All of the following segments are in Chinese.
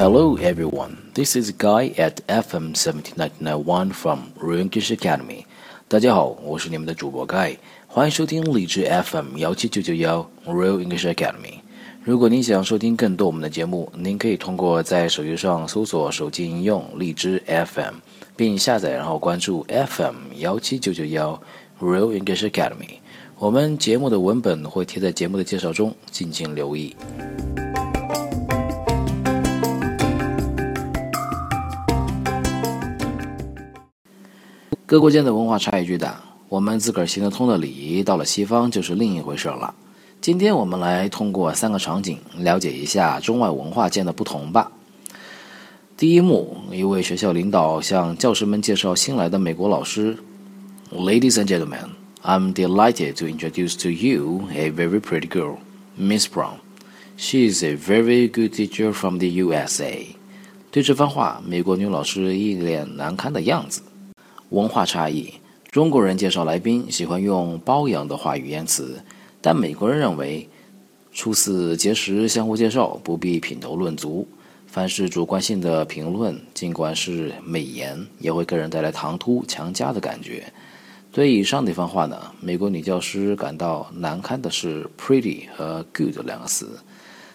Hello everyone, this is Guy at FM 17991 from Real English Academy. 大家好，我是你们的主播 Guy，欢迎收听荔枝 FM 幺七九九幺 Real English Academy。如果您想收听更多我们的节目，您可以通过在手机上搜索手机应用荔枝 FM，并下载然后关注 FM 幺七九九幺 Real English Academy。我们节目的文本会贴在节目的介绍中，敬请留意。各国间的文化差异巨大，我们自个儿行得通的礼仪，到了西方就是另一回事了。今天我们来通过三个场景了解一下中外文化间的不同吧。第一幕，一位学校领导向教师们介绍新来的美国老师：“Ladies and gentlemen, I'm delighted to introduce to you a very pretty girl, Miss Brown. She is a very good teacher from the USA.” 对这番话，美国女老师一脸难堪的样子。文化差异，中国人介绍来宾喜欢用包养的话语言辞，但美国人认为初次结识相互介绍不必品头论足，凡是主观性的评论，尽管是美言，也会给人带来唐突强加的感觉。对以上那番话呢，美国女教师感到难堪的是 “pretty” 和 “good” 两个词，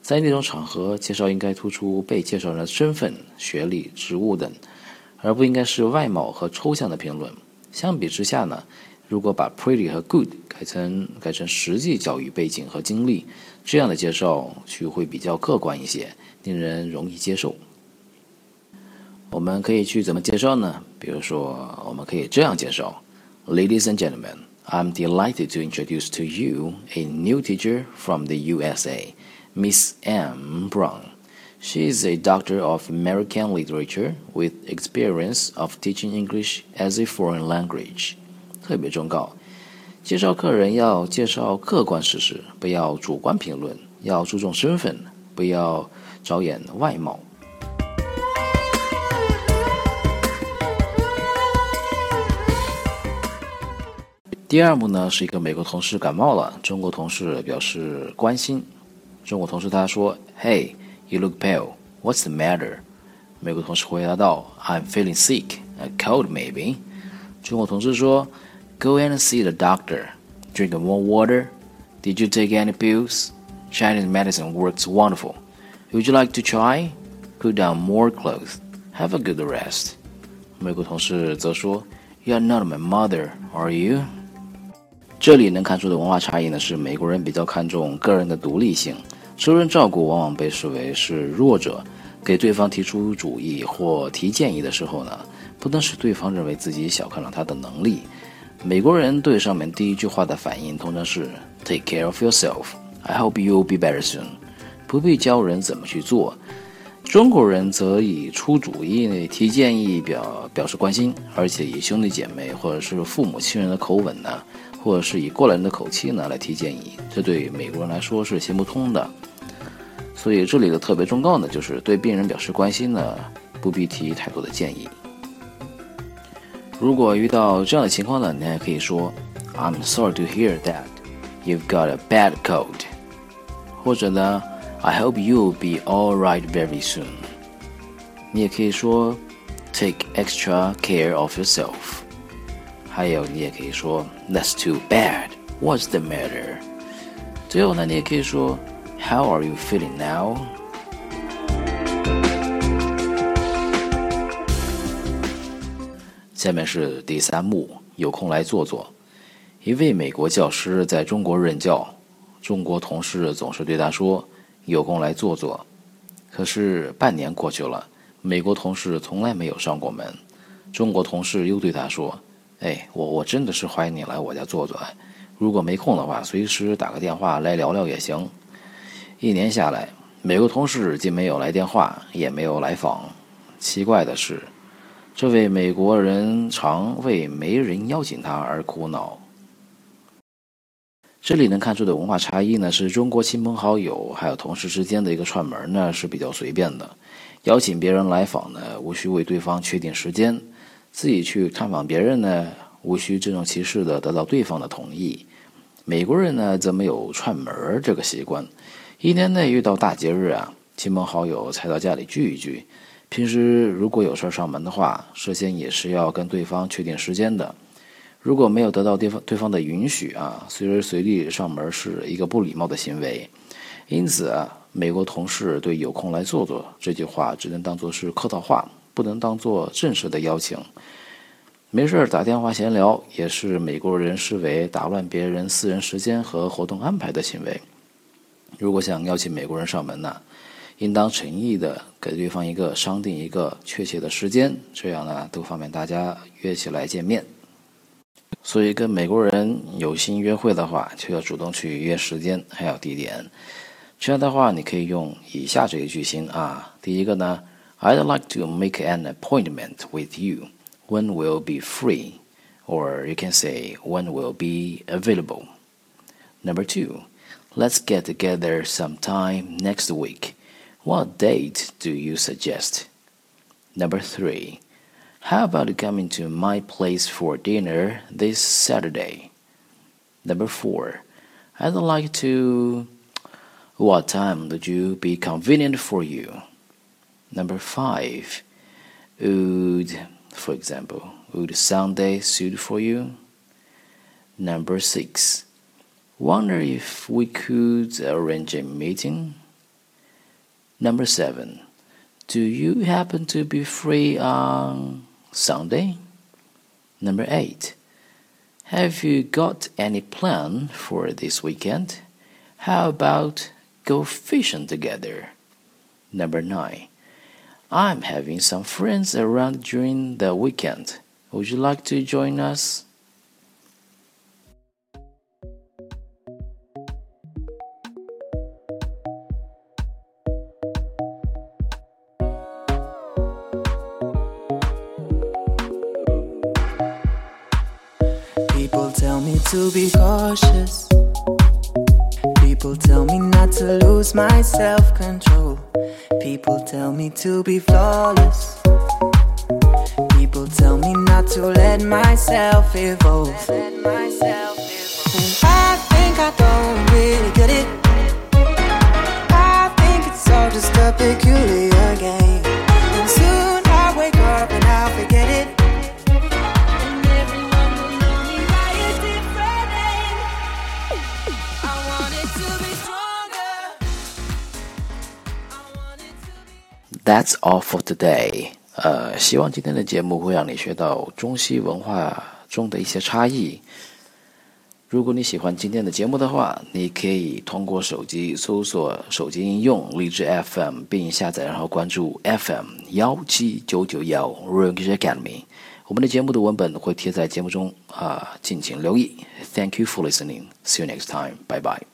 在那种场合介绍应该突出被介绍人的身份、学历、职务等。而不应该是外貌和抽象的评论。相比之下呢，如果把 pretty 和 good 改成改成实际教育背景和经历，这样的介绍去会比较客观一些，令人容易接受。我们可以去怎么介绍呢？比如说，我们可以这样介绍：Ladies and gentlemen, I'm delighted to introduce to you a new teacher from the USA, Miss M. Brown. She is a doctor of American literature with experience of teaching English as a foreign language。特别忠告：介绍客人要介绍客观事实，不要主观评论，要注重身份，不要着眼外貌。第二幕呢，是一个美国同事感冒了，中国同事表示关心。中国同事他说：“嘿。” You look pale. What's the matter? 美国同事回答道：“I'm feeling sick, a cold maybe.” 中国同事说：“Go and see the doctor. Drink more water. Did you take any pills? Chinese medicine works wonderful. Would you like to try? Put down more clothes. Have a good rest.” 美国同事则说：“You're not my mother, are you?” 这里能看出的文化差异呢，是美国人比较看重个人的独立性。 受人照顾往往被视为是弱者，给对方提出主意或提建议的时候呢，不能使对方认为自己小看了他的能力。美国人对上面第一句话的反应通常是 “Take care of yourself. I hope you'll be better soon.” 不必教人怎么去做。中国人则以出主意、提建议表表示关心，而且以兄弟姐妹或者是父母亲人的口吻呢，或者是以过来人的口气呢来提建议，这对美国人来说是行不通的。所以这里的特别忠告呢，就是对病人表示关心呢，不必提太多的建议。如果遇到这样的情况呢，你还可以说，I'm sorry to hear that you've got a bad cold，或者呢，I hope you'll be all right very soon。你也可以说，Take extra care of yourself。还有，你也可以说，That's too bad。What's the matter？最后呢，你也可以说。 How are you feeling now？下面是第三幕，有空来坐坐。一位美国教师在中国任教，中国同事总是对他说：“有空来坐坐。”可是半年过去了，美国同事从来没有上过门。中国同事又对他说：“哎，我我真的是欢迎你来我家坐坐。如果没空的话，随时打个电话来聊聊也行。”一年下来，美国同事既没有来电话，也没有来访。奇怪的是，这位美国人常为没人邀请他而苦恼。这里能看出的文化差异呢，是中国亲朋好友还有同事之间的一个串门呢是比较随便的，邀请别人来访呢，无需为对方确定时间；自己去探访别人呢，无需郑重其事的得到对方的同意。美国人呢，则没有串门这个习惯。一年内遇到大节日啊，亲朋好友才到家里聚一聚。平时如果有事上门的话，事先也是要跟对方确定时间的。如果没有得到对方对方的允许啊，随时随地上门是一个不礼貌的行为。因此啊，美国同事对“有空来坐坐”这句话只能当做是客套话，不能当做正式的邀请。没事打电话闲聊，也是美国人视为打乱别人私人时间和活动安排的行为。如果想邀请美国人上门呢，应当诚意的给对方一个商定一个确切的时间，这样呢，都方便大家约起来见面。所以，跟美国人有心约会的话，就要主动去约时间，还有地点。这样的话，你可以用以下这一句型啊。第一个呢，I'd like to make an appointment with you. When will be free? Or you can say when will be available. Number two, let's get together sometime next week. What date do you suggest? Number three. How about coming to my place for dinner this Saturday? Number four, I'd like to. What time would you be convenient for you? Number five, would, for example, would Sunday suit for you? Number six, wonder if we could arrange a meeting? Number seven, do you happen to be free on Sunday? Number eight. Have you got any plan for this weekend? How about go fishing together? Number nine. I'm having some friends around during the weekend. Would you like to join us? People tell me not to lose my self control. People tell me to be flawless. People tell me not to let myself evolve. I think I don't really get it. I think it's all just a peculiar game. That's all for today. 呃，希望今天的节目会让你学到中西文化中的一些差异。如果你喜欢今天的节目的话，你可以通过手机搜索手机应用荔枝 FM，并下载然后关注 FM 幺七九九幺 r o n g e Academy。我们的节目的文本会贴在节目中啊、敬请留意。Thank you for listening. See you next time. Bye bye.